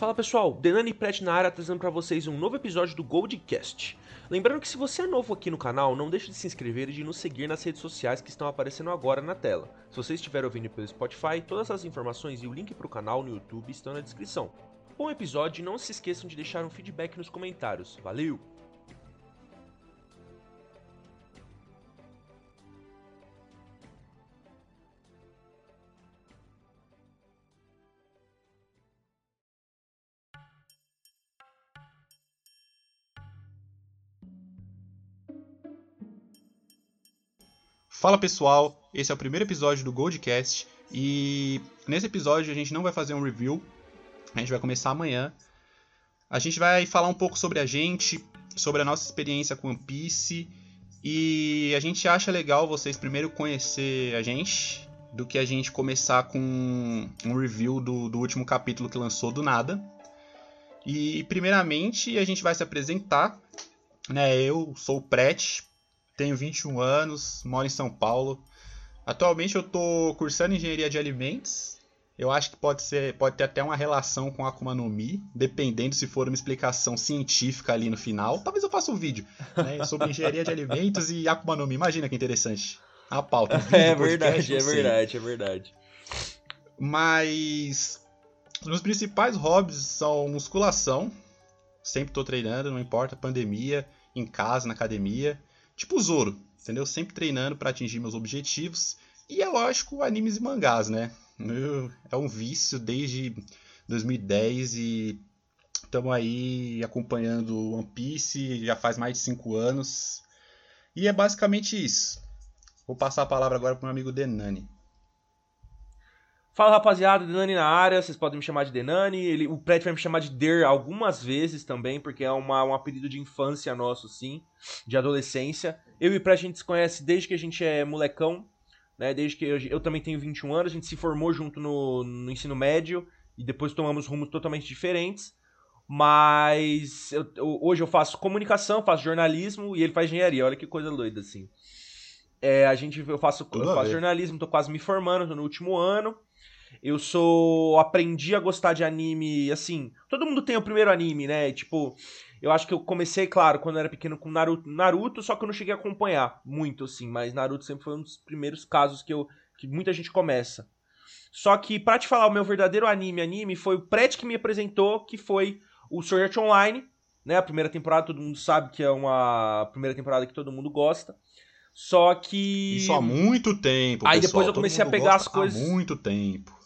Fala pessoal, Denani Pret na área trazendo para vocês um novo episódio do Goldcast. Lembrando que se você é novo aqui no canal, não deixe de se inscrever e de nos seguir nas redes sociais que estão aparecendo agora na tela. Se você estiver ouvindo pelo Spotify, todas as informações e o link para o canal no YouTube estão na descrição. Bom episódio e não se esqueçam de deixar um feedback nos comentários. Valeu! Fala pessoal, esse é o primeiro episódio do Goldcast e nesse episódio a gente não vai fazer um review, a gente vai começar amanhã. A gente vai falar um pouco sobre a gente, sobre a nossa experiência com One Piece e a gente acha legal vocês primeiro conhecer a gente do que a gente começar com um review do, do último capítulo que lançou do nada. E primeiramente a gente vai se apresentar, né? Eu sou o Pret, tenho 21 anos, moro em São Paulo. Atualmente eu estou cursando engenharia de alimentos. Eu acho que pode ser, pode ter até uma relação com a Akuma no Mi, dependendo se for uma explicação científica ali no final. Talvez eu faça um vídeo né, sobre engenharia de alimentos e Akuma no Mi. Imagina que interessante. A pauta. Um é verdade, é verdade, é verdade. Mas os principais hobbies são musculação. Sempre estou treinando, não importa pandemia, em casa, na academia tipo Zoro, entendeu? Sempre treinando para atingir meus objetivos. E é lógico, animes e mangás, né? É um vício desde 2010 e estamos aí acompanhando One Piece já faz mais de 5 anos. E é basicamente isso. Vou passar a palavra agora para o meu amigo Denani. Fala rapaziada, Denani na área, vocês podem me chamar de Denani, ele, o Pret vai me chamar de Der algumas vezes também, porque é uma, um apelido de infância nosso, sim, de adolescência. Eu e o Pret a gente se conhece desde que a gente é molecão, né, desde que eu, eu também tenho 21 anos, a gente se formou junto no, no ensino médio e depois tomamos rumos totalmente diferentes. Mas eu, eu, hoje eu faço comunicação, faço jornalismo e ele faz engenharia, olha que coisa doida assim. É, a gente, eu faço, eu faço jornalismo, tô quase me formando, tô no último ano. Eu sou. Aprendi a gostar de anime, assim. Todo mundo tem o primeiro anime, né? Tipo, eu acho que eu comecei, claro, quando eu era pequeno com Naruto, Naruto, só que eu não cheguei a acompanhar muito, assim. Mas Naruto sempre foi um dos primeiros casos que, eu, que muita gente começa. Só que, pra te falar, o meu verdadeiro anime, anime, foi o Pret que me apresentou, que foi o Sword Art Online, né? A primeira temporada, todo mundo sabe que é uma primeira temporada que todo mundo gosta. Só que. Isso há muito tempo. Aí pessoal, depois eu comecei a pegar as coisas. Há muito tempo.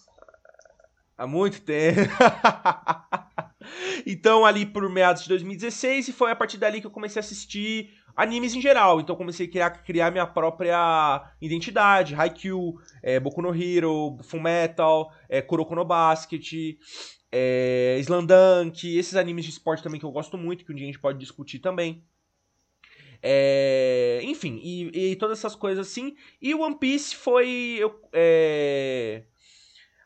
Há muito tempo. então, ali por meados de 2016, e foi a partir dali que eu comecei a assistir animes em geral. Então, comecei a criar, criar minha própria identidade. Haikyuu, é, Boku no Hero, Fullmetal, é, Kuroko no Basket, é, Slandunk, esses animes de esporte também que eu gosto muito, que um dia a gente pode discutir também. É, enfim, e, e, todas essas coisas assim. E One Piece foi. Eu, é,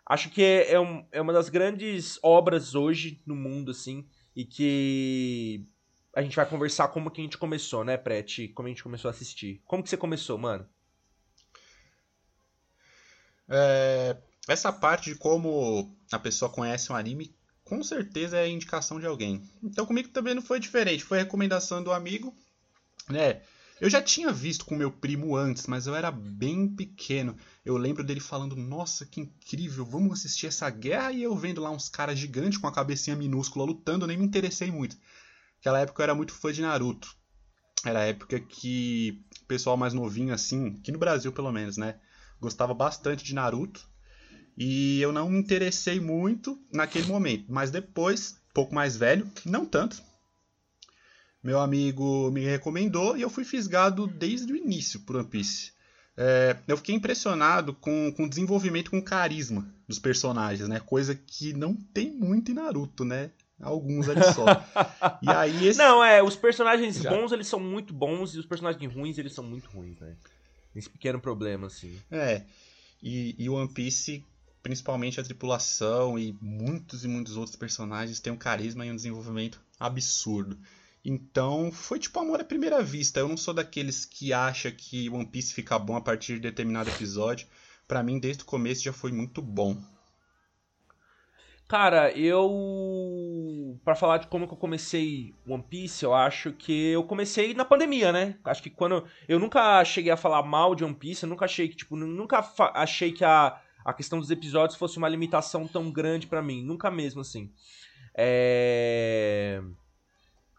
acho que é, é, um, é uma das grandes obras hoje no mundo, assim, e que a gente vai conversar como que a gente começou, né, Prete? Como a gente começou a assistir. Como que você começou, mano? É, essa parte de como a pessoa conhece um anime, com certeza é indicação de alguém. Então comigo também não foi diferente. Foi recomendação do amigo, né? Eu já tinha visto com meu primo antes, mas eu era bem pequeno. Eu lembro dele falando: Nossa, que incrível, vamos assistir essa guerra. E eu vendo lá uns caras gigantes com a cabecinha minúscula lutando, eu nem me interessei muito. Naquela época eu era muito fã de Naruto. Era a época que o pessoal mais novinho, assim, aqui no Brasil pelo menos, né? Gostava bastante de Naruto. E eu não me interessei muito naquele momento. Mas depois, pouco mais velho, não tanto, meu amigo me recomendou e eu fui fisgado desde o início por One Piece. É, eu fiquei impressionado com, com o desenvolvimento, com o carisma dos personagens, né? Coisa que não tem muito em Naruto, né? Alguns ali só. e aí esse... Não, é, os personagens Já. bons, eles são muito bons e os personagens ruins, eles são muito ruins, né? Esse pequeno problema, assim. É, e, e One Piece, principalmente a tripulação e muitos e muitos outros personagens, tem um carisma e um desenvolvimento absurdo. Então, foi tipo amor à primeira vista. Eu não sou daqueles que acha que One Piece fica bom a partir de determinado episódio. Para mim, desde o começo já foi muito bom. Cara, eu. para falar de como que eu comecei One Piece, eu acho que eu comecei na pandemia, né? Acho que quando. Eu nunca cheguei a falar mal de One Piece, eu nunca achei que, tipo, nunca achei que a, a questão dos episódios fosse uma limitação tão grande para mim. Nunca mesmo, assim. É.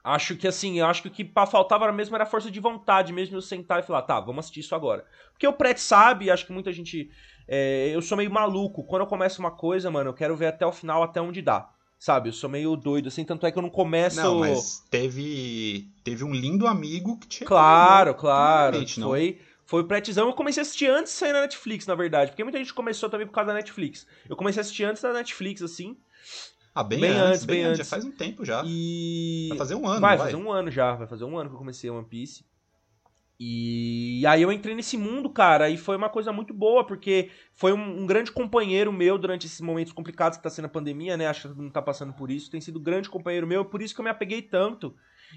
Acho que assim, acho que o que faltava mesmo era a força de vontade, mesmo eu sentar e falar, tá, vamos assistir isso agora. Porque o Pret sabe, acho que muita gente é, eu sou meio maluco. Quando eu começo uma coisa, mano, eu quero ver até o final, até onde dá. Sabe? Eu sou meio doido, assim, tanto é que eu não começo. Não, mas teve. Teve um lindo amigo que tinha. Claro, claro. Foi. Foi o pretizão. Eu comecei a assistir antes de sair na Netflix, na verdade. Porque muita gente começou também por causa da Netflix. Eu comecei a assistir antes da Netflix, assim. Ah, bem, bem antes, antes, bem, antes. Já faz um tempo já. E. Vai fazer um ano, vai. Vai fazer um ano já. Vai fazer um ano que eu comecei One Piece. E aí eu entrei nesse mundo, cara, e foi uma coisa muito boa, porque foi um, um, grande companheiro meu durante esses momentos complicados que tá sendo a pandemia, né? Acho que todo mundo tá passando por isso. Tem sido um grande companheiro meu, por isso que eu me apeguei tanto.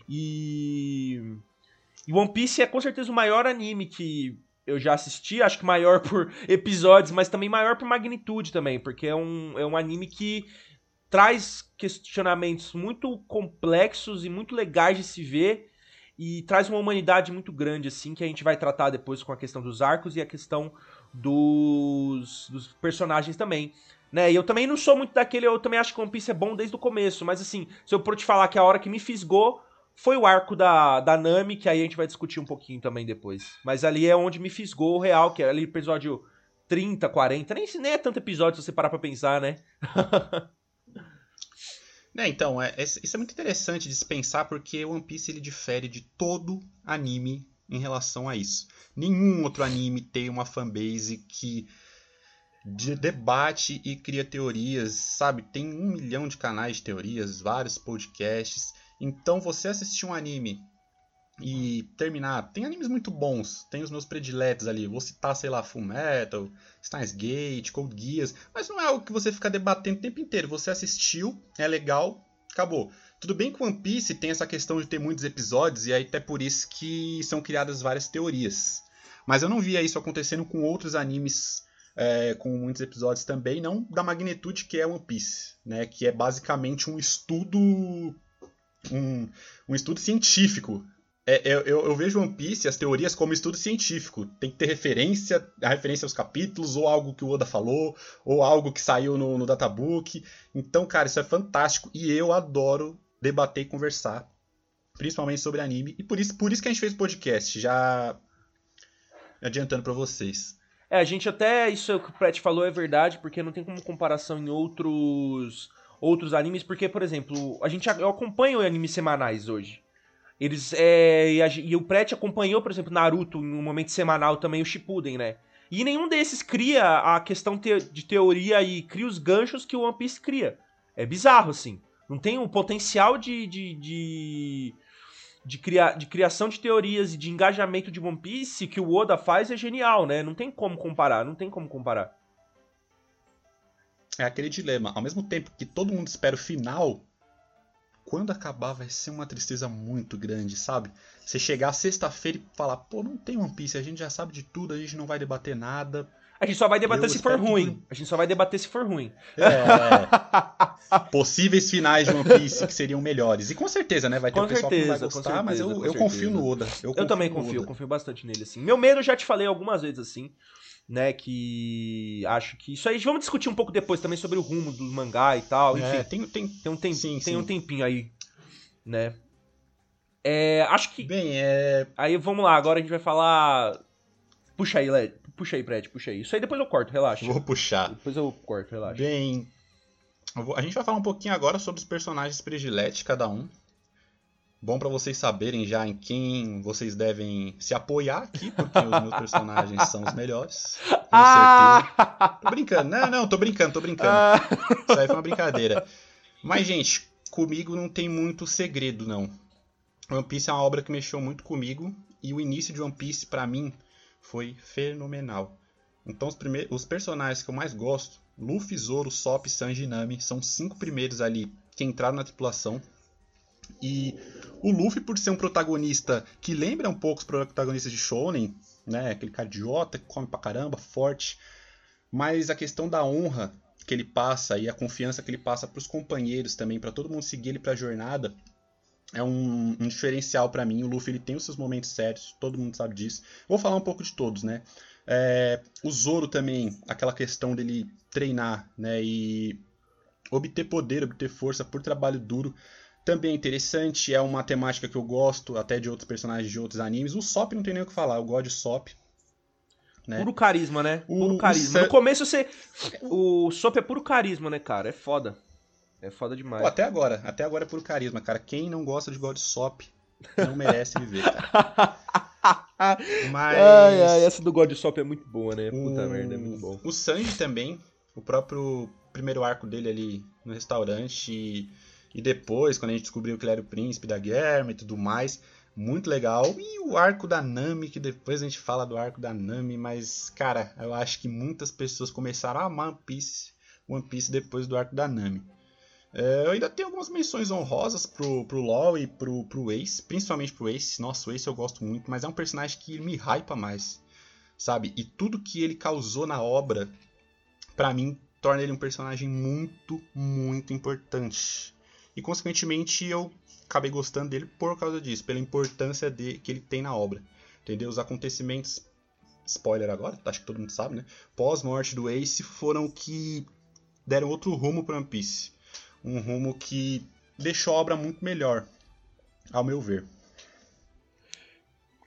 E. E One Piece é com certeza o maior anime que eu já assisti, acho que maior por episódios, mas também maior por magnitude também, porque é um, é um anime que traz questionamentos muito complexos e muito legais de se ver e traz uma humanidade muito grande, assim, que a gente vai tratar depois com a questão dos arcos e a questão dos, dos personagens também. Né? E eu também não sou muito daquele, eu também acho que One Piece é bom desde o começo, mas assim, se eu for te falar que a hora que me fisgou foi o arco da, da Nami, que aí a gente vai discutir um pouquinho também depois. Mas ali é onde me fisgou o real, que é ali episódio 30, 40, nem, nem é tanto episódio se você parar pra pensar, né? É, então, é, é, isso é muito interessante de se pensar porque One Piece ele difere de todo anime em relação a isso. Nenhum outro anime tem uma fanbase que de debate e cria teorias, sabe? Tem um milhão de canais de teorias, vários podcasts. Então, você assistir um anime e terminar. Tem animes muito bons, tem os meus prediletos ali. Vou citar, sei lá, Full Metal, Steins Gate, Code Geass, mas não é algo que você fica debatendo o tempo inteiro. Você assistiu, é legal, acabou. Tudo bem que One Piece tem essa questão de ter muitos episódios e aí até por isso que são criadas várias teorias. Mas eu não via isso acontecendo com outros animes é, com muitos episódios também, não da magnitude que é One Piece, né? Que é basicamente um estudo um, um estudo científico é, eu, eu, vejo One Piece, as teorias, como estudo científico. Tem que ter referência, a referência aos capítulos, ou algo que o Oda falou, ou algo que saiu no, no databook. Então, cara, isso é fantástico. E eu adoro debater e conversar, principalmente sobre anime. E por isso, por isso que a gente fez o podcast, já adiantando para vocês. É, a gente até, isso que o Pratt falou é verdade, porque não tem como comparação em outros outros animes, porque, por exemplo, a gente eu acompanho animes semanais hoje. Eles. É, e, a, e, o Pret acompanhou, por exemplo, Naruto no momento semanal também, o Shippuden, né? E nenhum desses cria a questão te, de teoria e cria os ganchos que o One Piece cria. É bizarro, assim. Não tem o potencial de. de, de, de, criar, de criação de teorias e de engajamento de One Piece que o Oda faz é genial, né? Não tem como comparar, não tem como comparar. É aquele dilema. Ao mesmo tempo que todo mundo espera o final, quando acabar vai ser uma tristeza muito grande, sabe? Você chegar sexta-feira e falar, pô, não tem One Piece, a gente já sabe de tudo, a gente não vai debater nada. A gente só vai debater eu se for ruim. Que... A gente só vai debater se for ruim. É. Possíveis finais de One Piece que seriam melhores. E com certeza, né? Vai ter com um pessoal certeza, que não vai gostar, certeza, mas eu, eu confio no Oda. Eu, eu também confio, eu confio bastante nele, assim. Meu medo, eu já te falei algumas vezes, assim né? Que acho que isso aí. Vamos discutir um pouco depois também sobre o rumo do mangá e tal. É, enfim, é, tem, tem, tem, um, tem, sim, tem sim. um tempinho aí, né? É, acho que. Bem, é. Aí vamos lá, agora a gente vai falar. Puxa aí, Led. Puxa aí, Fred, puxa aí. Isso aí depois eu corto, relaxa. Vou puxar. Depois eu corto, relaxa. Bem. A gente vai falar um pouquinho agora sobre os personagens prediletos, cada um. Bom para vocês saberem já em quem vocês devem se apoiar aqui, porque os meus personagens são os melhores. Com ah! certeza. Tô brincando. Não, não, tô brincando, tô brincando. Ah! Isso aí foi uma brincadeira. Mas, gente, comigo não tem muito segredo, não. One Piece é uma obra que mexeu muito comigo e o início de One Piece, para mim, foi fenomenal. Então, os, primeiros, os personagens que eu mais gosto, Luffy, Zoro, Sop, Sanji e Nami, são os cinco primeiros ali que entraram na tripulação. E o Luffy, por ser um protagonista que lembra um pouco os protagonistas de Shonen, né? Aquele cara idiota que come pra caramba, forte. Mas a questão da honra que ele passa e a confiança que ele passa para os companheiros também, para todo mundo seguir ele para a jornada, é um, um diferencial para mim. O Luffy ele tem os seus momentos sérios, todo mundo sabe disso. Vou falar um pouco de todos, né? É, o Zoro também, aquela questão dele treinar, né? E obter poder, obter força por trabalho duro também é interessante, é uma temática que eu gosto até de outros personagens de outros animes. O Sop não tem nem o que falar, eu gosto de Sop. Né? Puro carisma, né? O, puro carisma. O No começo você. O Sop é puro carisma, né, cara? É foda. É foda demais. Pô, até agora. Até agora é puro carisma, cara. Quem não gosta de God Sop não merece viver, cara. Mas. Ai, ai, essa do God Sop é muito boa, né? Puta o... merda, é muito bom. O Sanji também. O próprio primeiro arco dele ali no restaurante. E, depois, quando a gente descobriu que ele era o príncipe da guerra e tudo mais muito legal. E o arco da Nami, que depois a gente fala do arco da Nami, mas, cara, eu acho que muitas pessoas começaram a amar One Piece, One Piece depois do arco da Nami. É, eu ainda tenho algumas menções honrosas pro, pro LoL e pro, pro Ace, principalmente pro Ace. Nossa, o Ace eu gosto muito, mas é um personagem que me hypa mais, sabe? E tudo que ele causou na obra, para mim, torna ele um personagem muito, muito importante. E, consequentemente, eu acabei gostando dele por causa disso, pela importância de, que ele tem na obra. Entendeu? Os acontecimentos, spoiler agora, acho que todo mundo sabe, né? Pós-morte do Ace foram que deram outro rumo para One Piece. Um rumo que deixou a obra muito melhor, ao meu ver.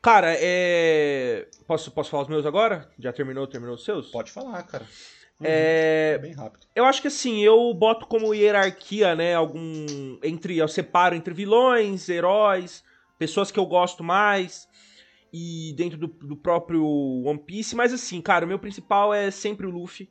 Cara, é. Posso, posso falar os meus agora? Já terminou, terminou os seus? Pode falar, cara. Uhum. É... é... bem rápido. Eu acho que assim, eu boto como hierarquia, né, algum entre eu separo entre vilões, heróis, pessoas que eu gosto mais e dentro do, do próprio One Piece, mas assim, cara, o meu principal é sempre o Luffy.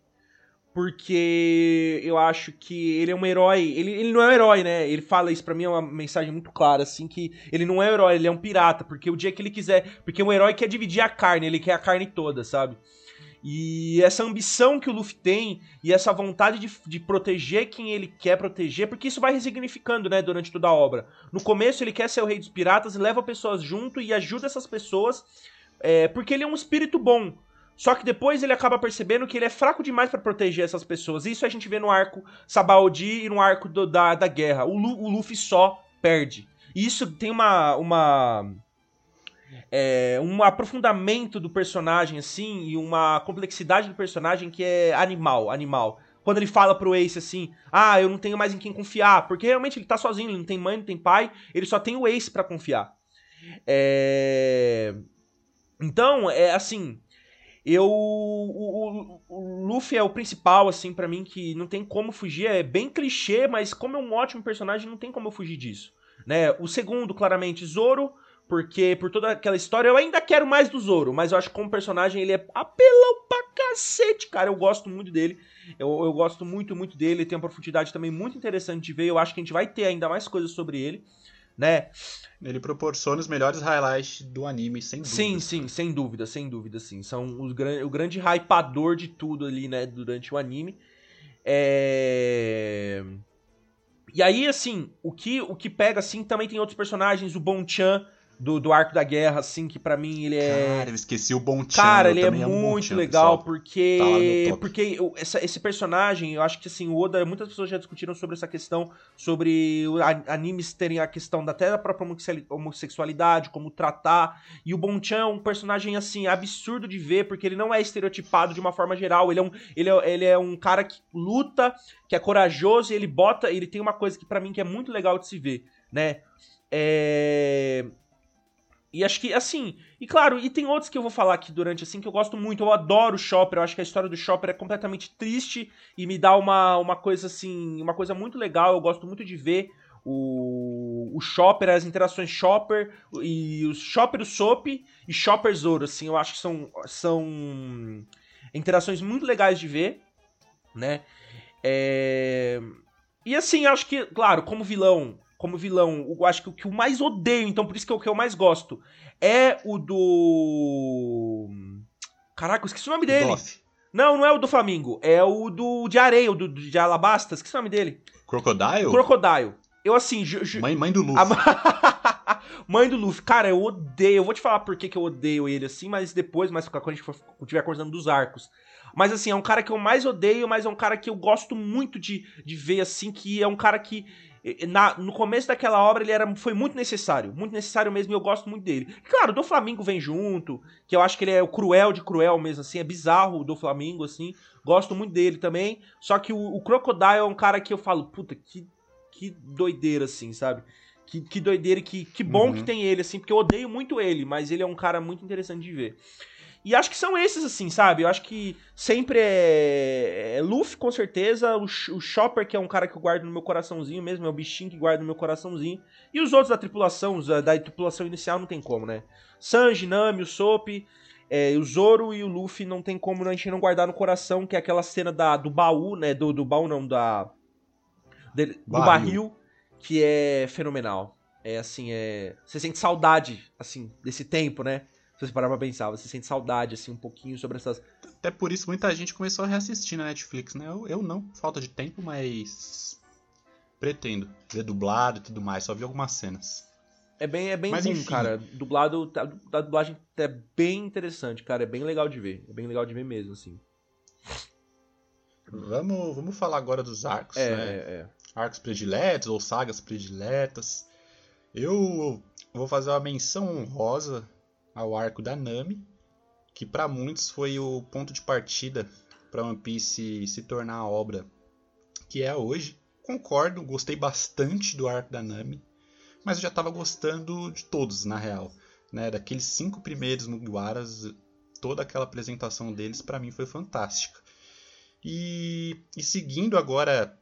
Porque eu acho que ele é um herói. Ele, ele não é um herói, né? Ele fala isso pra mim, é uma mensagem muito clara, assim, que ele não é um herói, ele é um pirata. Porque o dia que ele quiser. Porque um herói quer dividir a carne, ele quer a carne toda, sabe? E essa ambição que o Luffy tem e essa vontade de, de, proteger quem ele quer proteger, porque isso vai resignificando, né, durante toda a obra. No começo ele quer ser o rei dos piratas leva pessoas junto e ajuda essas pessoas, é, porque ele é um espírito bom. Só que depois ele acaba percebendo que ele é fraco demais para proteger essas pessoas. Isso a gente vê no arco Sabaody e no arco do, da, da guerra. O, Lu, o Luffy só perde. E isso tem uma, uma é, um aprofundamento do personagem, assim, e uma complexidade do personagem que é animal, animal. Quando ele fala pro Ace assim, ah, eu não tenho mais em quem confiar, porque realmente ele tá sozinho, ele não tem mãe, não tem pai, ele só tem o Ace para confiar. É... Então, é assim, eu o, o, o, Luffy é o principal assim para mim que não tem como fugir, é bem clichê, mas como é um ótimo personagem, não tem como eu fugir disso, né? O segundo, claramente, Zoro, porque por toda aquela história eu ainda quero mais do Zoro, mas eu acho que como personagem ele é apelão pra cacete, cara. Eu gosto muito dele. Eu, eu gosto muito, muito dele. Ele tem uma profundidade também muito interessante de ver. Eu acho que a gente vai ter ainda mais coisas sobre ele, né? Ele proporciona os melhores highlights do anime, sem dúvida. Sim, sim, sem dúvida, sem dúvida, sim. São os, o grande hypador de tudo ali, né, durante o anime. É... E aí, assim, o que, o que pega, assim, também tem outros personagens, o Bonchan, do, do arco da guerra, assim, que para mim ele é. Cara, eu esqueci o Bon Cara, ele é muito legal, pessoal. porque. Tá porque essa, esse personagem, eu acho que assim, o Oda, muitas pessoas já discutiram sobre essa questão, sobre animes terem a questão da até da própria homossexualidade, como tratar. E o Bon Chan é um personagem, assim, absurdo de ver, porque ele não é estereotipado de uma forma geral. Ele é um, ele é, ele é um cara que luta, que é corajoso, e ele bota. Ele tem uma coisa que para mim que é muito legal de se ver, né? É e acho que, assim, e claro, e tem outros que eu vou falar aqui durante, assim, que eu gosto muito. Eu adoro o Chopper, eu acho que a história do Chopper é completamente triste e me dá uma, uma coisa, assim, uma coisa muito legal. Eu gosto muito de ver o, o Chopper, as interações Chopper e os Chopper, o Soap e Chopper Zoro, assim, eu acho que são, são interações muito legais de ver, né? É... E assim, acho que, claro, como vilão, como vilão, eu acho que o que eu mais odeio, então por isso que é o que eu mais gosto, é o do. Caraca, eu esqueci o nome dele. Doff. Não, não é o do Flamengo. É o do de areia, o do, de Alabasta. Esqueci o nome dele. Crocodile? Crocodile. Eu assim. Mãe, mãe do Luffy. A... Mãe do Luffy. Cara, eu odeio. Eu vou te falar por que, que eu odeio ele assim, mas depois, mas quando a gente for, estiver conversando dos arcos. Mas assim, é um cara que eu mais odeio, mas é um cara que eu gosto muito de, de ver, assim, que é um cara que. Na, no começo daquela obra ele era, foi muito necessário, muito necessário mesmo e eu gosto muito dele. Claro, do Flamengo vem junto, que eu acho que ele é o cruel de cruel mesmo, assim, é bizarro o do Flamengo, assim, gosto muito dele também. Só que o, o Crocodile é um cara que eu falo, puta, que, que doideira, assim, sabe? Que, que doideira, que, que bom uhum. que tem ele, assim, porque eu odeio muito ele, mas ele é um cara muito interessante de ver. E acho que são esses, assim, sabe? Eu acho que sempre é, é Luffy, com certeza. O, o Chopper, que é um cara que eu guardo no meu coraçãozinho mesmo, é o bichinho que guardo no meu coraçãozinho. E os outros da tripulação, da, da tripulação inicial, não tem como, né? Sanji, Nami, o Soap, é, o Zoro e o Luffy não tem como a gente não guardar no coração, que é aquela cena da, do baú, né? Do, do baú não, da. De, do barril. barril, que é fenomenal. É assim, é. Você sente saudade, assim, desse tempo, né? Se você parar pra pensar, você sente saudade, assim, um pouquinho sobre essas. Até por isso muita gente começou a reassistir na Netflix, né? Eu, eu não, falta de tempo, mas. Pretendo ver dublado e tudo mais, só vi algumas cenas. É bem, é bem Mas, bom, enfim. cara. Dublado, a, a dublagem é bem interessante, cara. É bem legal de ver. É bem legal de ver mesmo, assim. Vamos, vamos falar agora dos arcos, é, né? É, é. Arcos prediletos ou sagas prediletas. Eu vou fazer uma menção honrosa ao arco da Nami, que para muitos foi o ponto de partida para One Piece se tornar a obra que é hoje. Concordo, gostei bastante do arco da Nami, mas eu já estava gostando de todos, na real. Né? Daqueles cinco primeiros Mugiwaras, toda aquela apresentação deles para mim foi fantástica. E, e seguindo agora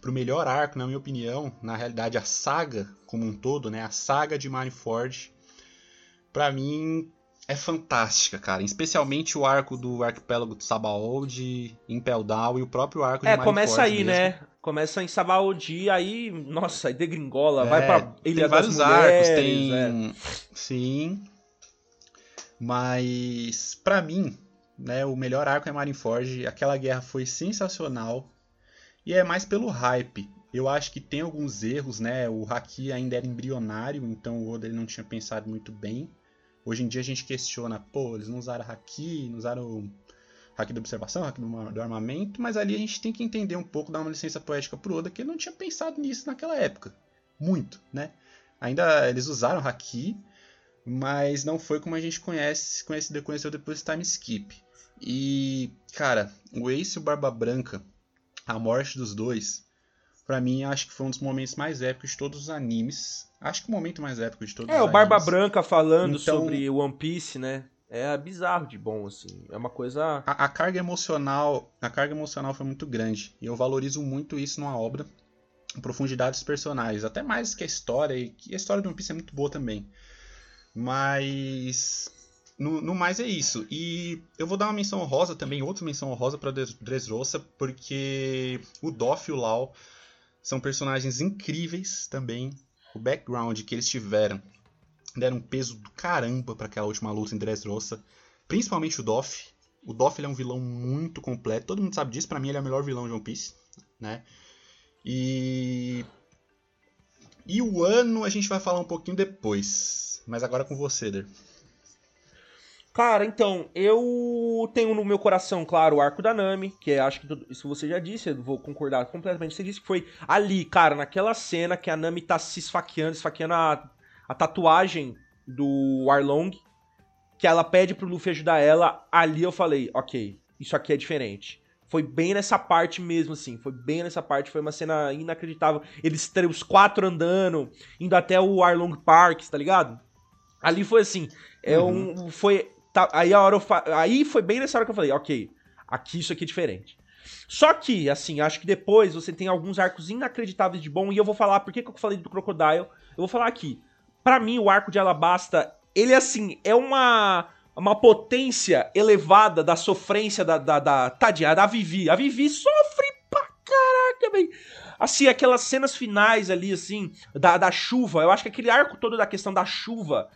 para o melhor arco, na minha opinião, na realidade a saga como um todo, né? a saga de Marineford, para mim é fantástica, cara. Especialmente o arco do arquipélago de Sabaody, Impel Down e o próprio arco é, de É, começa aí, mesmo. né? Começa em Sabaody, aí, nossa, aí degringola, é, vai pra Ilha tem vários Mulheres, arcos, tem... É. Sim. Mas, para mim, né, o melhor arco é Marineford. Aquela guerra foi sensacional. E é mais pelo hype. Eu acho que tem alguns erros, né? O Haki ainda era embrionário, então o Oda ele não tinha pensado muito bem. Hoje em dia a gente questiona, pô, eles não usaram haki, não usaram haki da observação, haki do armamento, mas ali a gente tem que entender um pouco, dar uma licença poética pro Oda, que ele não tinha pensado nisso naquela época. Muito, né? Ainda eles usaram haki, mas não foi como a gente conhece, conhece, conheceu depois do time skip. E, cara, o Ace e o Barba Branca, a morte dos dois, para mim acho que foi um dos momentos mais épicos de todos os animes. Acho que o momento mais épico de todos É, o Barba Branca falando então, sobre One Piece, né? É bizarro de bom, assim. É uma coisa. A, a, carga emocional. A carga emocional foi muito grande. E eu valorizo muito isso numa obra. A profundidade dos personagens. Até mais que a história. E a história do One Piece é muito boa também. Mas. No, no, mais é isso. E eu vou dar uma menção honrosa também, outra menção honrosa para Dressrosa, porque o Doff e o Lau são personagens incríveis também o background que eles tiveram deram um peso do caramba para aquela última luta em Dressrosa, principalmente o Doff. O Doff é um vilão muito completo, todo mundo sabe disso, para mim ele é o melhor vilão de One Piece, né? E e o ano a gente vai falar um pouquinho depois, mas agora com você, Der. Cara, então, eu tenho no meu coração, claro, o arco da Nami, que é, acho que isso você já disse, eu vou concordar completamente. Você disse que foi ali, cara, naquela cena que a Nami tá se esfaqueando, esfaqueando a, a tatuagem do Arlong, que ela pede pro Luffy ajudar ela. Ali eu falei, ok, isso aqui é diferente. Foi bem nessa parte mesmo, assim. Foi bem nessa parte. Foi uma cena inacreditável. Eles, os quatro andando, indo até o Arlong Park, tá ligado? Ali foi assim. É uhum. um, foi Tá, aí a hora eu fa... Aí foi bem nessa hora que eu falei, ok, aqui isso aqui é diferente. Só que, assim, acho que depois você tem alguns arcos inacreditáveis de bom, e eu vou falar por que, que eu falei do Crocodile. Eu vou falar aqui. para mim, o arco de Alabasta, ele, assim, é uma uma potência elevada da sofrência da, da, da Tadinha, da Vivi. A Vivi sofre pra caraca, velho. Assim, aquelas cenas finais ali, assim, da, da chuva. Eu acho que aquele arco todo da questão da chuva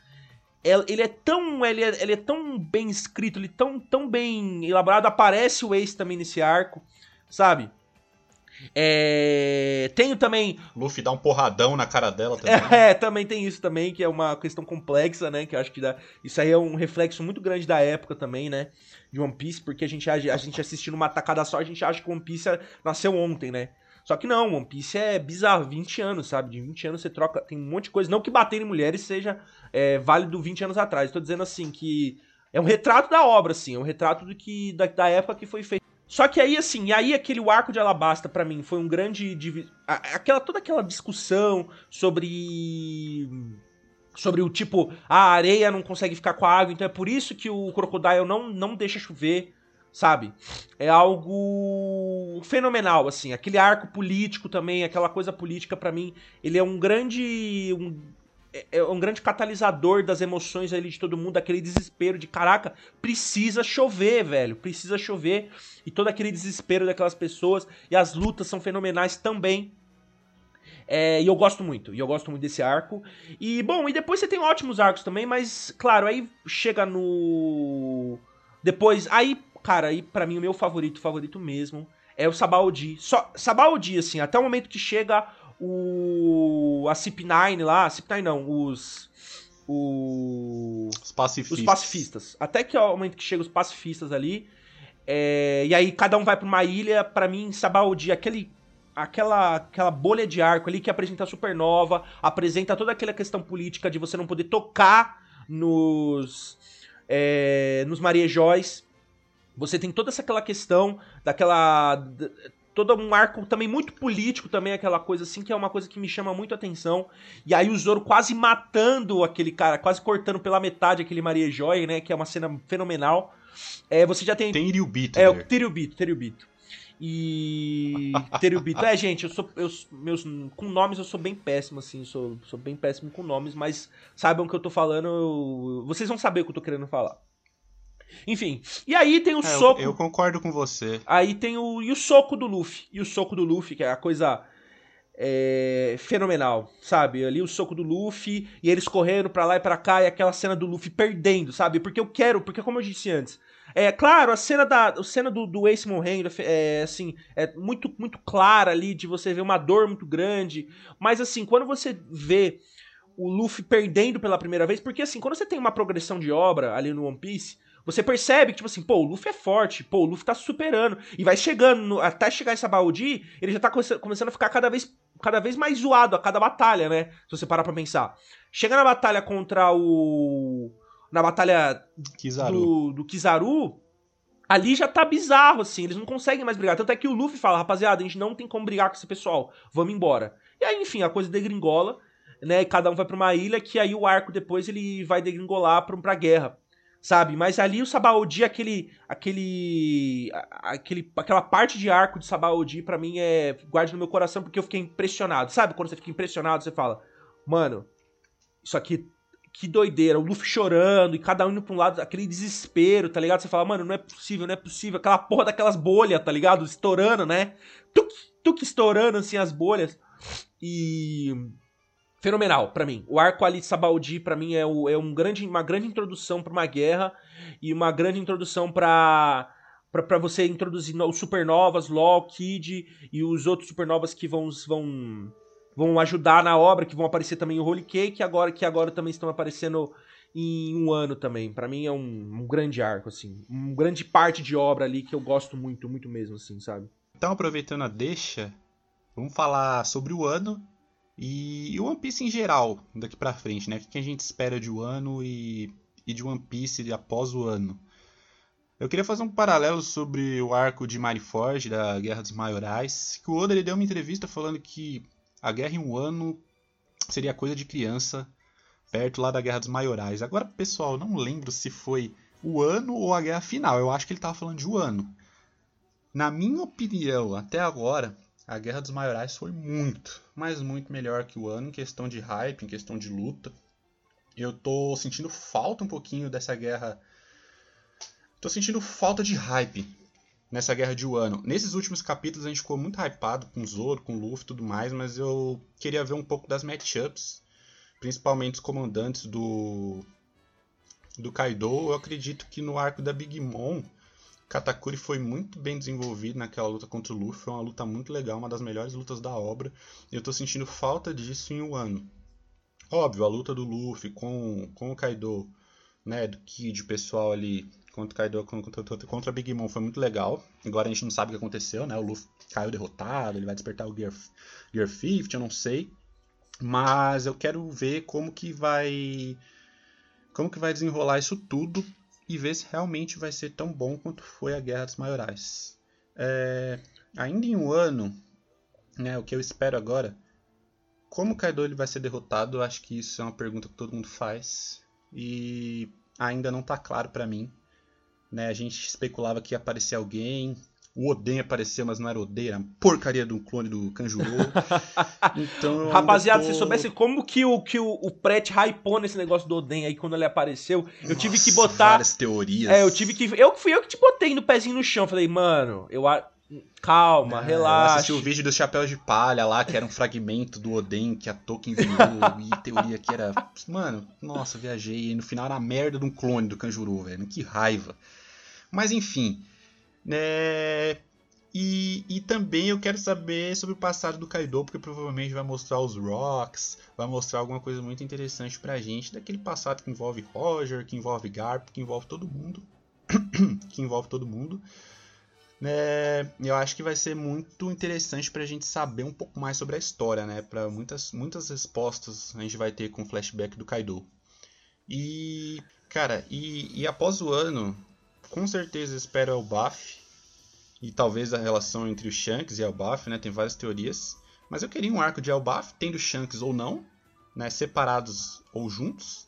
ele é tão ele é, ele é tão bem escrito, ele é tão, tão bem elaborado, aparece o Ace também nesse arco, sabe? É... Tenho também. Luffy dá um porradão na cara dela também. É, também tem isso também, que é uma questão complexa, né? Que eu acho que dá... isso aí é um reflexo muito grande da época também, né? De One Piece, porque a gente, a gente assistindo uma tacada só, a gente acha que One Piece nasceu ontem, né? Só que não, One Piece é bizarro, 20 anos, sabe? De 20 anos você troca, tem um monte de coisa. Não que bater em mulheres seja é, válido 20 anos atrás. Tô dizendo assim que é um retrato da obra, assim, é um retrato do que da, da época que foi feito. Só que aí, assim, aí aquele arco de Alabasta para mim foi um grande. Aquela, toda aquela discussão sobre. Sobre o tipo, a areia não consegue ficar com a água, então é por isso que o Crocodile não, não deixa chover, sabe? É algo fenomenal, assim. Aquele arco político também, aquela coisa política para mim, ele é um grande. Um, é, é um grande catalisador das emoções ali de todo mundo, aquele desespero de caraca, precisa chover, velho, precisa chover. E todo aquele desespero daquelas pessoas. E as lutas são fenomenais também. É, e eu gosto muito, e eu gosto muito desse arco. E, bom, e depois você tem ótimos arcos também, mas, claro, aí chega no. Depois. Aí, cara, aí pra mim o meu favorito, favorito mesmo, é o Sabaody. Só, Sabaody, assim, até o momento que chega o a CIP9 lá, CIP9 não, os o, os pacifistas. Os pacifistas. Até que é o momento que chega os pacifistas ali, é, e aí cada um vai para uma ilha, para mim Sabaody, aquele aquela aquela bolha de arco ali que apresenta a supernova, apresenta toda aquela questão política de você não poder tocar nos é, nos marejóis. Você tem toda essa aquela questão daquela todo um arco também muito político também, aquela coisa assim, que é uma coisa que me chama muito a atenção. E aí o Zoro quase matando aquele cara, quase cortando pela metade aquele Maria Joy, né, que é uma cena fenomenal. É, você já tem... Tem Ryubito. É, o Teriubito, Teriubito. E Teriubito. É, gente, eu sou eu, meus com nomes eu sou bem péssimo assim, sou sou bem péssimo com nomes, mas saibam que eu tô falando, eu, vocês vão saber o que eu tô querendo falar. Enfim. E aí tem o é, soco. Eu, eu, concordo com você. Aí tem o. E o soco do Luffy. E o soco do Luffy, que é a coisa. É, fenomenal, sabe? Ali o soco do Luffy e eles correndo pra lá e pra cá e aquela cena do Luffy perdendo, sabe? Porque eu quero, porque como eu disse antes, é claro, a cena da a cena do, do Ace morrendo é assim, é muito muito clara ali de você ver uma dor muito grande, mas assim, quando você vê o Luffy perdendo pela primeira vez, porque assim, quando você tem uma progressão de obra ali no One Piece, você percebe que, tipo assim, pô, o Luffy é forte, pô, o Luffy tá superando. E vai chegando, no, até chegar em Sabaody, ele já tá começando a ficar cada vez, cada vez mais zoado a cada batalha, né? Se você parar pra pensar. Chega na batalha contra o. Na batalha Kizaru. Do, do Kizaru, ali já tá bizarro, assim, eles não conseguem mais brigar. Tanto é que o Luffy fala, rapaziada, a gente não tem como brigar com esse pessoal, vamos embora. E aí, enfim, a coisa degringola, né? Cada um vai pra uma ilha, que aí o arco depois ele vai degringolar pra, pra guerra sabe? Mas ali o Sabaody, aquele, aquele, aquele, aquela parte de arco de Sabaody para mim é guarde no meu coração porque eu fiquei impressionado, sabe? Quando você fica impressionado, você fala, mano, isso aqui que doideira, o Luffy chorando e cada um indo pra um lado, aquele desespero, tá ligado? Você fala, mano, não é possível, não é possível. Aquela porra daquelas bolhas, tá ligado? Estourando, né? Tuk, tuk, estourando assim as bolhas. E fenomenal para mim. O arco ali de Sabaody para mim é, o, é um grande, uma grande introdução para uma guerra e uma grande introdução para para você introduzir os supernovas, Law, Kid e os outros supernovas que vão vão vão ajudar na obra, que vão aparecer também o Holy Cake, agora que agora também estão aparecendo em um ano também. Para mim é um, um grande arco assim, uma grande parte de obra ali que eu gosto muito, muito mesmo assim, sabe? Então, aproveitando a deixa, vamos falar sobre o ano e, o One Piece em geral, daqui pra frente, né? O que a gente espera de Wano e, e de One Piece após o ano. Eu queria fazer um paralelo sobre o arco de Marineford, da Guerra dos Maiorais, que o Oda ele deu uma entrevista falando que a guerra em um ano seria coisa de criança, perto lá da Guerra dos Maiorais. Agora, pessoal, não lembro se foi o ano ou a guerra final. Eu acho que ele estava falando de um ano. Na minha opinião, até agora, a Guerra dos Maiorais foi muito, mas muito melhor que o ano em questão de hype, em questão de luta. Eu tô sentindo falta um pouquinho dessa guerra. Tô sentindo falta de hype nessa guerra de Wano. Nesses últimos capítulos a gente ficou muito hypado com Zoro, com Luffy e tudo mais, mas eu queria ver um pouco das matchups, principalmente os comandantes do do Kaido. Eu acredito que no arco da Big Mom Katakuri foi muito bem desenvolvido naquela luta contra o Luffy. Foi uma luta muito legal, uma das melhores lutas da obra. E eu tô sentindo falta disso em um ano. Óbvio, a luta do Luffy com, com o Kaido, né, do Kid, o pessoal ali contra o Kaido, contra, contra, contra Big Mom foi muito legal. Agora a gente não sabe o que aconteceu, né? O Luffy caiu derrotado, ele vai despertar o Gear, Gear 50, eu não sei. Mas eu quero ver como que vai como que vai desenrolar isso tudo e ver se realmente vai ser tão bom quanto foi a Guerra dos Maiorais. É, ainda em um ano, né, o que eu espero agora, como o Kaido ele vai ser derrotado, acho que isso é uma pergunta que todo mundo faz e ainda não está claro para mim. Né, a gente especulava que ia aparecer alguém, o Oden apareceu, mas não era Oden, era porcaria de um clone do Kanjuro. então, Rapaziada, tô... se soubesse como que o, que o, o Pret hypou nesse negócio do Oden aí quando ele apareceu, eu Nossa, tive que botar. Várias teorias. É, eu tive que. Eu fui eu que te botei no pezinho no chão. Falei, mano, eu. Calma, é, relaxa. Eu assisti o vídeo dos chapéus de palha lá, que era um fragmento do Oden que a Tolkien viu, e teoria que era. Mano, nossa, viajei. E no final era a merda de um clone do Kanjuro, velho. Que raiva. Mas enfim. Né? E, e também eu quero saber sobre o passado do Kaido, porque provavelmente vai mostrar os Rocks, vai mostrar alguma coisa muito interessante pra gente daquele passado que envolve Roger, que envolve Garp, que envolve todo mundo. que envolve todo mundo. né eu acho que vai ser muito interessante pra gente saber um pouco mais sobre a história, né? Pra muitas, muitas respostas a gente vai ter com o flashback do Kaido. E, cara, e, e após o ano, com certeza espero Elbaf e talvez a relação entre o Shanks e Elbaf, né? Tem várias teorias, mas eu queria um arco de Elbaf, tendo Shanks ou não, né? Separados ou juntos,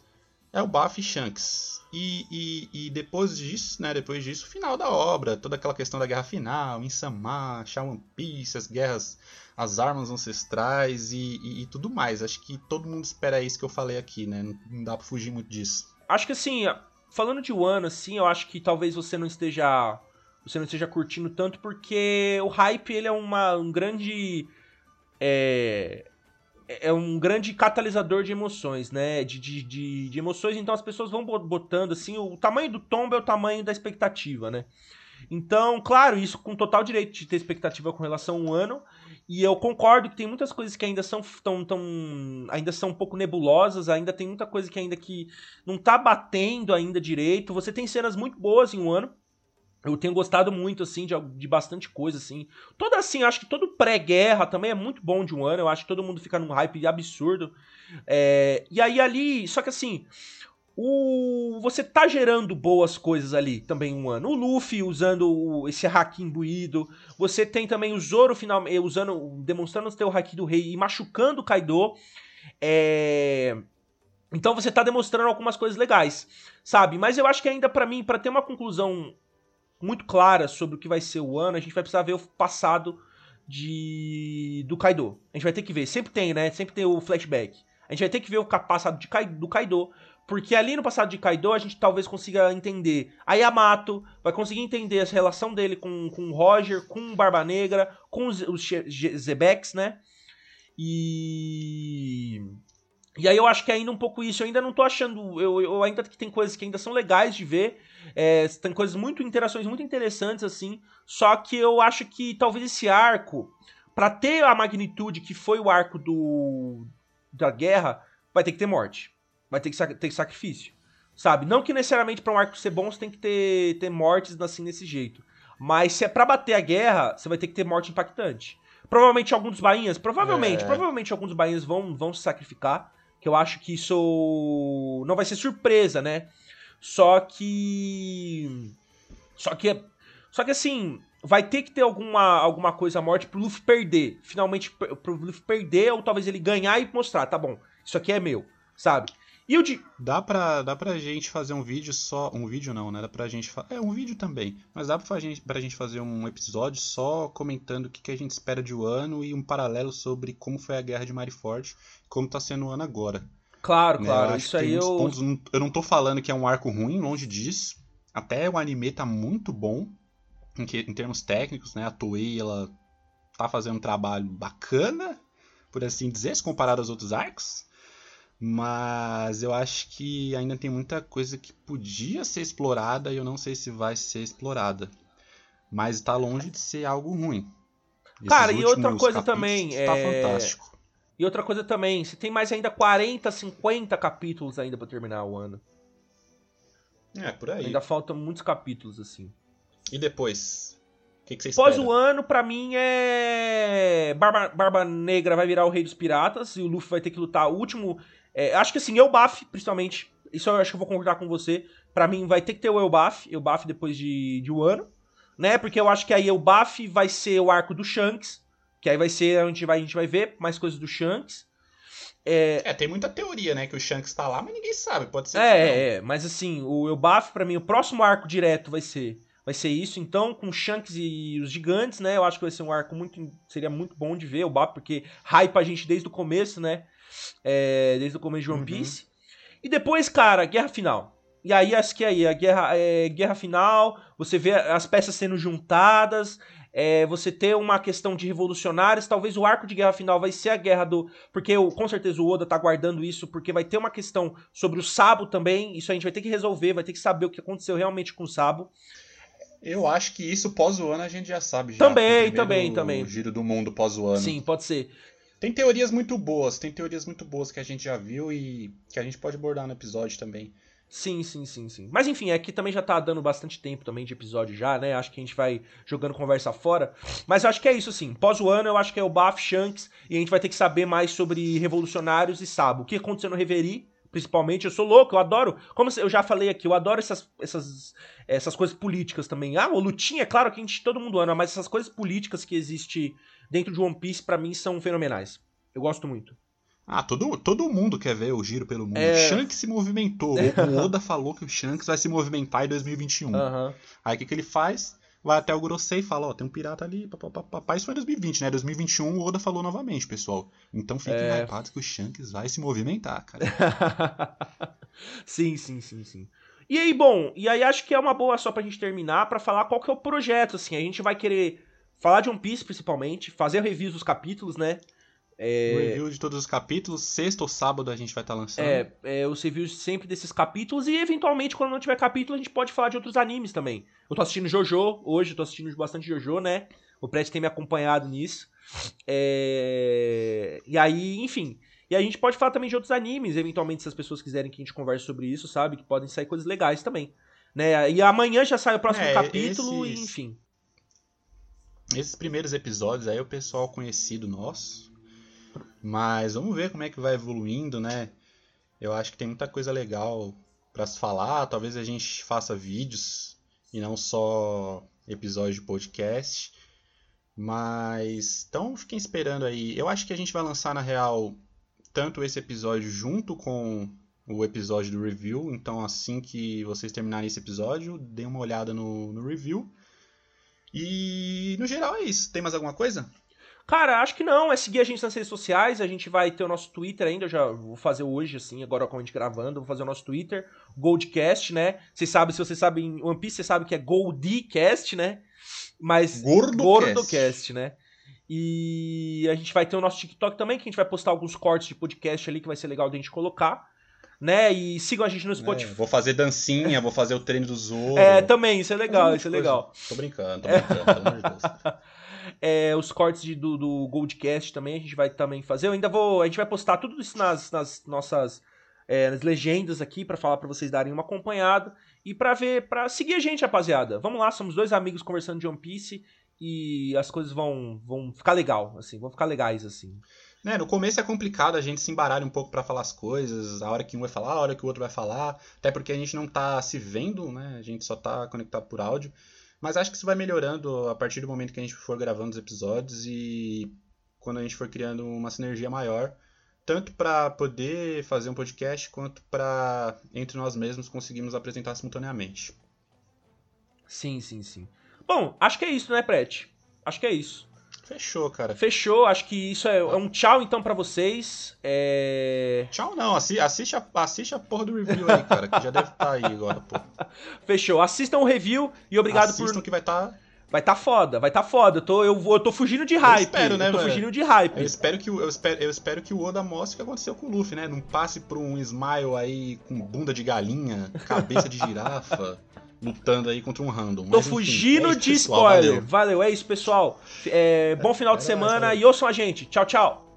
Elbaf e Shanks. E, e, e, depois disso, né? Depois disso, o final da obra, toda aquela questão da guerra final, Insama, Shaman Piece, as guerras, as armas ancestrais e, e, e, tudo mais. Acho que todo mundo espera isso que eu falei aqui, né? Não dá pra fugir muito disso. Acho que assim, falando de Wano, assim, eu acho que talvez você não esteja. Você não esteja curtindo tanto, porque o hype ele é uma, um grande. É, é um grande catalisador de emoções, né? De, de, de, de, emoções, então as pessoas vão botando assim. O tamanho do tombo é o tamanho da expectativa, né? Então, claro, isso com total direito de ter expectativa com relação a um ano. E eu concordo que tem muitas coisas que ainda são tão, tão, ainda são um pouco nebulosas, ainda tem muita coisa que ainda que não tá batendo ainda direito. Você tem cenas muito boas em um ano. Eu tenho gostado muito, assim, de, de bastante coisa, assim. Toda, assim, acho que todo pré-guerra também é muito bom de um ano. Eu acho que todo mundo fica num hype absurdo. É, e aí, ali... Só que, assim, o, você tá gerando boas coisas ali também um ano. O Luffy usando o, esse haki imbuído. Você tem também o Zoro final, eh, usando, demonstrando o seu haki do rei e machucando o Kaido. É... Então você tá demonstrando algumas coisas legais, sabe? Mas eu acho que ainda para mim, para ter uma conclusão muito clara sobre o que vai ser o ano, a gente vai precisar ver o passado de do Kaido. A gente vai ter que ver, sempre tem, né? Sempre tem o flashback. A gente vai ter que ver o passado de, do Kaido porque ali no passado de Kaido a gente talvez consiga entender a Yamato, vai conseguir entender a relação dele com, com o Roger, com o Barba Negra, com os, os Zebex, né? E. E aí eu acho que é ainda um pouco isso. Eu ainda não tô achando. Eu, eu ainda que tem coisas que ainda são legais de ver. É, tem coisas muito. interações muito interessantes, assim. Só que eu acho que talvez esse arco, para ter a magnitude que foi o arco do. da guerra, vai ter que ter morte vai ter que ter sacrifício. Sabe? Não que necessariamente para um arco ser bom você tem que ter, ter mortes assim desse jeito. Mas se é pra bater a guerra, você vai ter que ter morte impactante. Provavelmente alguns dos bainhas, provavelmente, é. provavelmente alguns dos bainhas vão, vão se sacrificar. Que eu acho que isso não vai ser surpresa, né? Só que. Só que. Só que assim, vai ter que ter alguma, alguma coisa morte pro Luffy perder. Finalmente, pro Luffy perder, ou talvez ele ganhar e mostrar, tá bom, isso aqui é meu, sabe? E o de. Dá pra, dá pra gente fazer um vídeo só. Um vídeo não, né? Dá pra gente. Fa... É, um vídeo também. Mas dá pra gente, pra gente fazer um episódio só comentando o que, que a gente espera de um ano e um paralelo sobre como foi a guerra de Marineford como tá sendo o ano agora. Claro, né? claro. Isso aí eu. Pontos, eu não tô falando que é um arco ruim, longe disso. Até o anime tá muito bom em, que, em termos técnicos, né? A Toei, ela tá fazendo um trabalho bacana, por assim dizer, se comparado aos outros arcos. Mas eu acho que ainda tem muita coisa que podia ser explorada e eu não sei se vai ser explorada. mas tá longe de ser algo ruim. Esses Cara, e outra coisa também. Tá é... fantástico. E outra coisa também, você tem mais ainda 40, 50 capítulos ainda para terminar o ano. É, por aí. Ainda faltam muitos capítulos, assim. E depois? O que, que você Pós o ano, pra mim, é. Barba, Barba Negra vai virar o rei dos piratas e o Luffy vai ter que lutar o último. É, acho que assim, Elbaf, principalmente. Isso eu acho que eu vou concordar com você. Pra mim, vai ter que ter o Elbaf, Elbaf depois de, de um ano. Né? Porque eu acho que aí Elbaf vai ser o arco do Shanks. Que aí vai ser onde a gente vai, a gente vai ver mais coisas do Shanks. É... é, tem muita teoria, né? Que o Shanks tá lá, mas ninguém sabe. Pode ser. É, é, mas assim, o Elbaf, para mim, o próximo arco direto vai ser vai ser isso. Então, com Shanks e os gigantes, né? Eu acho que vai ser um arco muito. Seria muito bom de ver o Bap, porque hype a gente desde o começo, né? É, desde o começo de One uhum. Piece. Uhum. E depois, cara, guerra final. E aí, acho que aí, a guerra, é, guerra final, você vê as peças sendo juntadas, é, você ter uma questão de revolucionários, talvez o arco de guerra final vai ser a guerra do. Porque eu, com certeza o Oda tá guardando isso, porque vai ter uma questão sobre o Sabo também. Isso a gente vai ter que resolver, vai ter que saber o que aconteceu realmente com o Sabo. Eu acho que isso pós o ano a gente já sabe. Já, também, também, também. O giro do mundo pós o ano. Sim, pode ser. Tem teorias muito boas, tem teorias muito boas que a gente já viu e que a gente pode abordar no episódio também. Sim, sim, sim, sim. Mas enfim, aqui também já tá dando bastante tempo também de episódio já, né? Acho que a gente vai jogando conversa fora. Mas acho que é isso, sim. Pós o ano, eu acho que é o Baf Shanks e a gente vai ter que saber mais sobre revolucionários e Sabo. O que aconteceu no Reverie principalmente. Eu sou louco, eu adoro. Como eu já falei aqui, eu adoro essas, essas, essas coisas políticas também. Ah, o lutinha, é claro que a gente, todo mundo ama, mas essas coisas políticas que existe dentro de One Piece, para mim, são fenomenais. Eu gosto muito. Ah, todo, todo mundo quer ver o giro pelo mundo. É... Shanks se movimentou. O Oda falou que o Shanks vai se movimentar em 2021. Uhum. Aí o que, que ele faz? vai até o Grossei e fala, ó, oh, tem um pirata ali, papapá. Isso foi em 2020, né? 2021 o Oda falou novamente, pessoal. Então fiquem é... hypados que o Shanks vai se movimentar, cara. sim, sim, sim, sim. E aí, bom, e aí acho que é uma boa só pra gente terminar para falar qual que é o projeto, assim. A gente vai querer falar de One Piece, principalmente, fazer reviews dos capítulos, né? É... Review de todos os capítulos, sexta ou sábado a gente vai estar tá lançando. É, é, os reviews sempre desses capítulos e eventualmente quando não tiver capítulo a gente pode falar de outros animes também. Eu tô assistindo Jojo, hoje eu tô assistindo bastante Jojo, né? O Pret tem me acompanhado nisso. É... E aí, enfim. E a gente pode falar também de outros animes, eventualmente se as pessoas quiserem que a gente converse sobre isso, sabe? Que podem sair coisas legais também. Né? E amanhã já sai o próximo é, capítulo esses... e enfim. Esses primeiros episódios aí o pessoal conhecido nosso mas vamos ver como é que vai evoluindo, né? Eu acho que tem muita coisa legal para se falar. Talvez a gente faça vídeos e não só episódios de podcast. Mas então fiquem esperando aí. Eu acho que a gente vai lançar na real tanto esse episódio junto com o episódio do review. Então assim que vocês terminarem esse episódio, deem uma olhada no, no review. E no geral é isso. Tem mais alguma coisa? Cara, acho que não. É seguir a gente nas redes sociais. A gente vai ter o nosso Twitter ainda. Eu já vou fazer hoje, assim, agora com a gente gravando. Vou fazer o nosso Twitter. Goldcast, né? Vocês sabem, se vocês sabem One Piece, vocês sabem que é Goldcast, né? Mas. Gordocast. Gordocast, né? E a gente vai ter o nosso TikTok também, que a gente vai postar alguns cortes de podcast ali que vai ser legal de a gente colocar. Né? E sigam a gente no é, Spotify. É, vou fazer dancinha, vou fazer o treino do Zoro. É, também, isso é legal, isso é legal. Tô brincando, tô brincando, pelo amor de Deus. É, os cortes de, do, do Goldcast também a gente vai também fazer. Eu ainda vou. A gente vai postar tudo isso nas, nas nossas é, nas legendas aqui para falar para vocês darem uma acompanhada e para ver, para seguir a gente, rapaziada. Vamos lá, somos dois amigos conversando de One Piece e as coisas vão vão ficar legal, assim, vão ficar legais assim. Né, no começo é complicado a gente se embaralha um pouco para falar as coisas, a hora que um vai falar, a hora que o outro vai falar, até porque a gente não tá se vendo, né? A gente só tá conectado por áudio. Mas acho que isso vai melhorando a partir do momento que a gente for gravando os episódios e quando a gente for criando uma sinergia maior, tanto para poder fazer um podcast quanto para entre nós mesmos conseguirmos apresentar simultaneamente. Sim, sim, sim. Bom, acho que é isso, né, Prete? Acho que é isso. Fechou, cara. Fechou, acho que isso é, é um tchau então para vocês. É... Tchau não, assi assiste, a, assiste a porra do review aí, cara, que já deve estar tá aí agora, pô. Fechou, assistam o review e obrigado assistam por... Assistam que vai estar... Tá... Vai tá foda, vai tá foda. Eu tô, eu, eu tô fugindo de hype. Eu espero, né, eu tô mano? fugindo de hype. Eu espero, que, eu, espero, eu espero que o Oda mostre o que aconteceu com o Luffy, né? Não passe por um Smile aí com bunda de galinha, cabeça de girafa lutando aí contra um random. Tô Mas, fugindo é isso, de pessoal, spoiler. Valeu. valeu. é isso, pessoal. É, bom final de é semana e ouçam a gente. Tchau, tchau.